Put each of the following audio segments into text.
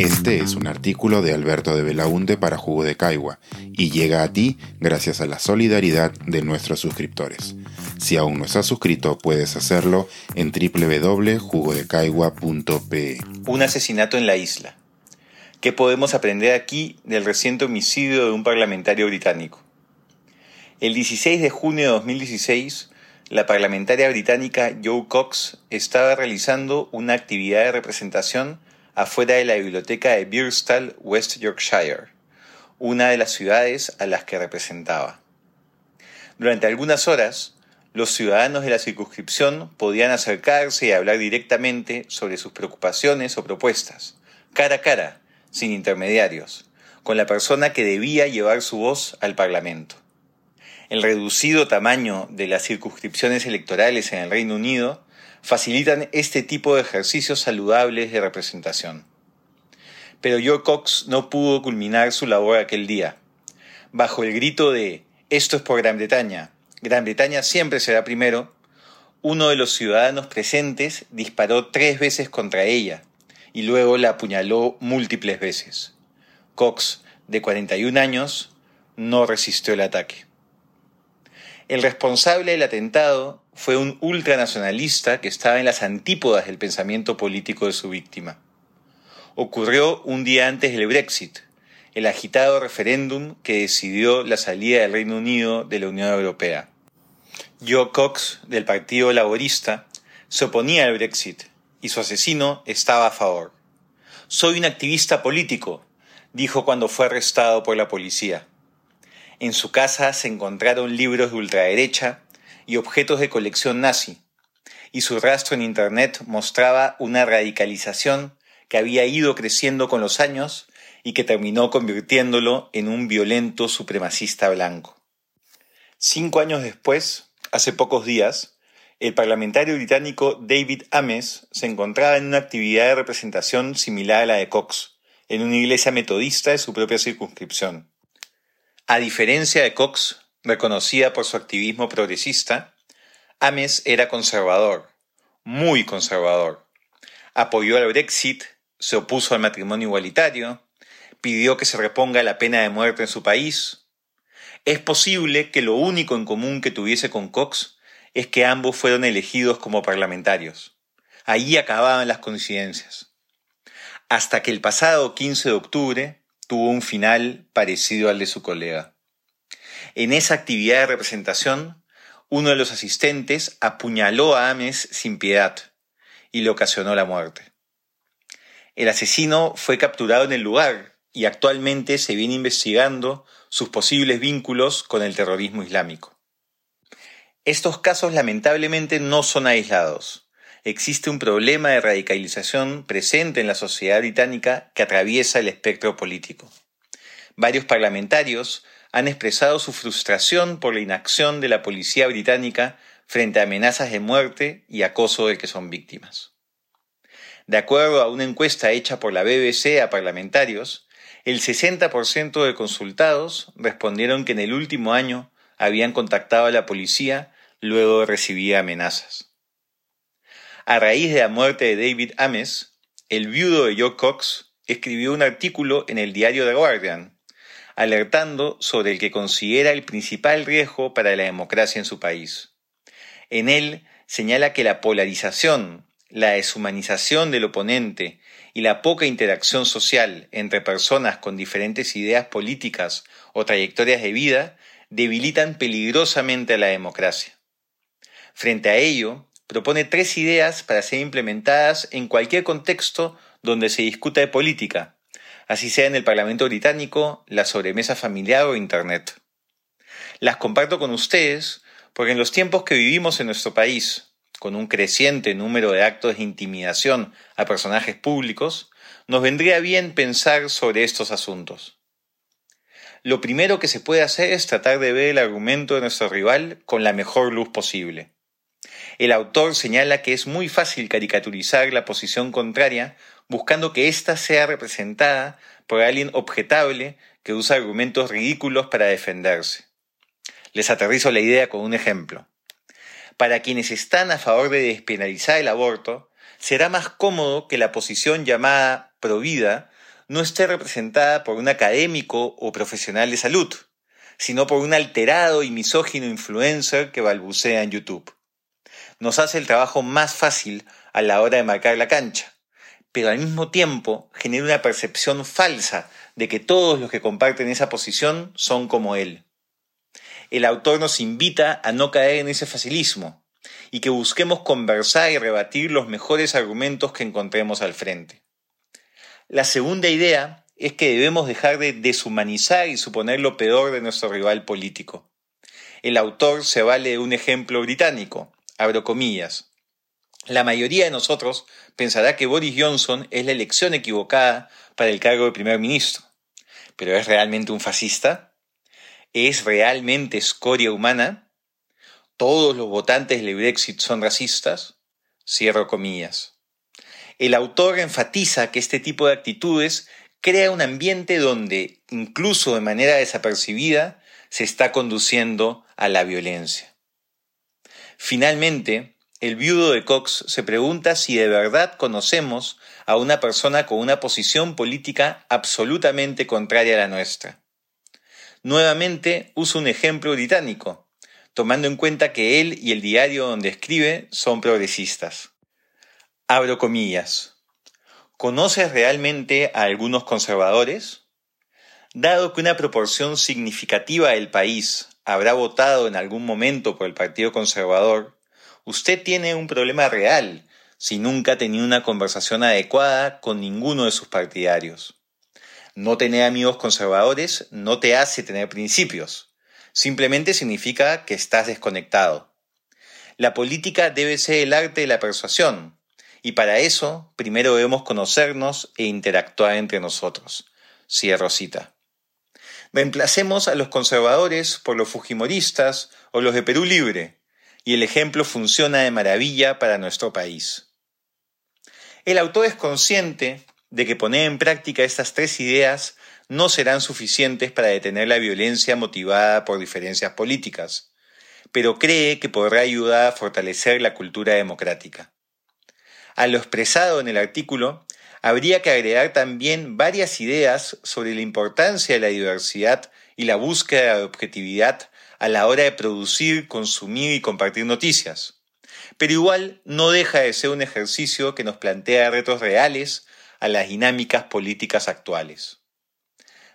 Este es un artículo de Alberto de Belaunte para Jugo de Caigua y llega a ti gracias a la solidaridad de nuestros suscriptores. Si aún no estás suscrito, puedes hacerlo en www.jugodecaigua.pe. Un asesinato en la isla. ¿Qué podemos aprender aquí del reciente homicidio de un parlamentario británico? El 16 de junio de 2016, la parlamentaria británica Joe Cox estaba realizando una actividad de representación afuera de la biblioteca de Birstall, West Yorkshire, una de las ciudades a las que representaba. Durante algunas horas, los ciudadanos de la circunscripción podían acercarse y hablar directamente sobre sus preocupaciones o propuestas, cara a cara, sin intermediarios, con la persona que debía llevar su voz al Parlamento. El reducido tamaño de las circunscripciones electorales en el Reino Unido facilitan este tipo de ejercicios saludables de representación. Pero York Cox no pudo culminar su labor aquel día. Bajo el grito de Esto es por Gran Bretaña, Gran Bretaña siempre será primero, uno de los ciudadanos presentes disparó tres veces contra ella y luego la apuñaló múltiples veces. Cox, de 41 años, no resistió el ataque. El responsable del atentado fue un ultranacionalista que estaba en las antípodas del pensamiento político de su víctima. Ocurrió un día antes del Brexit, el agitado referéndum que decidió la salida del Reino Unido de la Unión Europea. Joe Cox, del Partido Laborista, se oponía al Brexit y su asesino estaba a favor. Soy un activista político, dijo cuando fue arrestado por la policía. En su casa se encontraron libros de ultraderecha y objetos de colección nazi, y su rastro en Internet mostraba una radicalización que había ido creciendo con los años y que terminó convirtiéndolo en un violento supremacista blanco. Cinco años después, hace pocos días, el parlamentario británico David Ames se encontraba en una actividad de representación similar a la de Cox, en una iglesia metodista de su propia circunscripción. A diferencia de Cox, reconocida por su activismo progresista, Ames era conservador, muy conservador. Apoyó al Brexit, se opuso al matrimonio igualitario, pidió que se reponga la pena de muerte en su país. Es posible que lo único en común que tuviese con Cox es que ambos fueron elegidos como parlamentarios. Allí acababan las coincidencias. Hasta que el pasado 15 de octubre, tuvo un final parecido al de su colega. En esa actividad de representación, uno de los asistentes apuñaló a Ames sin piedad y le ocasionó la muerte. El asesino fue capturado en el lugar y actualmente se viene investigando sus posibles vínculos con el terrorismo islámico. Estos casos lamentablemente no son aislados existe un problema de radicalización presente en la sociedad británica que atraviesa el espectro político. Varios parlamentarios han expresado su frustración por la inacción de la policía británica frente a amenazas de muerte y acoso de que son víctimas. De acuerdo a una encuesta hecha por la BBC a parlamentarios, el 60% de consultados respondieron que en el último año habían contactado a la policía luego de recibir amenazas. A raíz de la muerte de David Ames, el viudo de Joe Cox escribió un artículo en el diario The Guardian, alertando sobre el que considera el principal riesgo para la democracia en su país. En él señala que la polarización, la deshumanización del oponente y la poca interacción social entre personas con diferentes ideas políticas o trayectorias de vida debilitan peligrosamente a la democracia. Frente a ello, propone tres ideas para ser implementadas en cualquier contexto donde se discuta de política, así sea en el Parlamento británico, la sobremesa familiar o Internet. Las comparto con ustedes porque en los tiempos que vivimos en nuestro país, con un creciente número de actos de intimidación a personajes públicos, nos vendría bien pensar sobre estos asuntos. Lo primero que se puede hacer es tratar de ver el argumento de nuestro rival con la mejor luz posible. El autor señala que es muy fácil caricaturizar la posición contraria buscando que ésta sea representada por alguien objetable que usa argumentos ridículos para defenderse. Les aterrizo la idea con un ejemplo. Para quienes están a favor de despenalizar el aborto, será más cómodo que la posición llamada provida no esté representada por un académico o profesional de salud, sino por un alterado y misógino influencer que balbucea en YouTube. Nos hace el trabajo más fácil a la hora de marcar la cancha, pero al mismo tiempo genera una percepción falsa de que todos los que comparten esa posición son como él. El autor nos invita a no caer en ese facilismo y que busquemos conversar y rebatir los mejores argumentos que encontremos al frente. La segunda idea es que debemos dejar de deshumanizar y suponer lo peor de nuestro rival político. El autor se vale de un ejemplo británico, abro comillas. La mayoría de nosotros pensará que Boris Johnson es la elección equivocada para el cargo de primer ministro. ¿Pero es realmente un fascista? ¿Es realmente escoria humana? ¿Todos los votantes del Brexit son racistas? Cierro comillas. El autor enfatiza que este tipo de actitudes crea un ambiente donde, incluso de manera desapercibida, se está conduciendo a la violencia. Finalmente, el viudo de Cox se pregunta si de verdad conocemos a una persona con una posición política absolutamente contraria a la nuestra. Nuevamente uso un ejemplo británico, tomando en cuenta que él y el diario donde escribe son progresistas. Abro comillas. ¿Conoces realmente a algunos conservadores? Dado que una proporción significativa del país habrá votado en algún momento por el Partido Conservador, usted tiene un problema real si nunca ha tenido una conversación adecuada con ninguno de sus partidarios. No tener amigos conservadores no te hace tener principios, simplemente significa que estás desconectado. La política debe ser el arte de la persuasión, y para eso, primero debemos conocernos e interactuar entre nosotros. Cierro cita. Reemplacemos a los conservadores por los fujimoristas o los de Perú Libre, y el ejemplo funciona de maravilla para nuestro país. El autor es consciente de que poner en práctica estas tres ideas no serán suficientes para detener la violencia motivada por diferencias políticas, pero cree que podrá ayudar a fortalecer la cultura democrática. A lo expresado en el artículo, habría que agregar también varias ideas sobre la importancia de la diversidad y la búsqueda de objetividad a la hora de producir, consumir y compartir noticias. Pero igual no deja de ser un ejercicio que nos plantea retos reales a las dinámicas políticas actuales.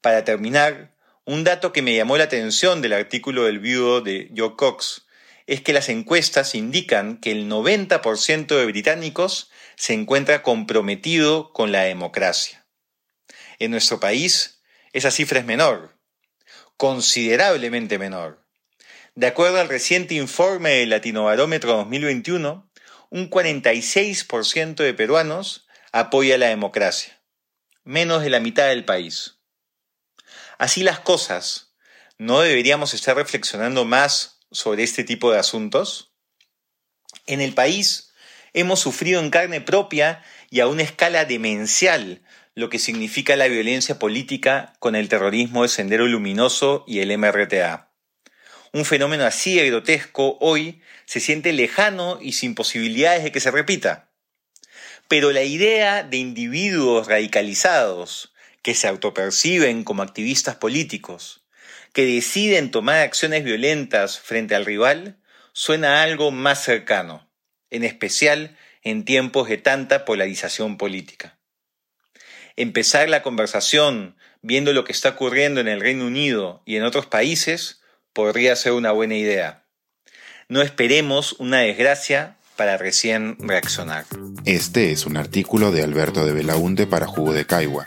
Para terminar, un dato que me llamó la atención del artículo del viudo de Joe Cox es que las encuestas indican que el 90% de británicos se encuentra comprometido con la democracia. En nuestro país, esa cifra es menor, considerablemente menor. De acuerdo al reciente informe del Latinobarómetro 2021, un 46% de peruanos apoya la democracia, menos de la mitad del país. Así las cosas, ¿no deberíamos estar reflexionando más sobre este tipo de asuntos? En el país hemos sufrido en carne propia y a una escala demencial lo que significa la violencia política con el terrorismo de Sendero Luminoso y el MRTA. Un fenómeno así de grotesco hoy se siente lejano y sin posibilidades de que se repita. Pero la idea de individuos radicalizados que se autoperciben como activistas políticos, que deciden tomar acciones violentas frente al rival suena a algo más cercano, en especial en tiempos de tanta polarización política. Empezar la conversación viendo lo que está ocurriendo en el Reino Unido y en otros países podría ser una buena idea. No esperemos una desgracia para recién reaccionar. Este es un artículo de Alberto de Belaunte para Jugo de Caigua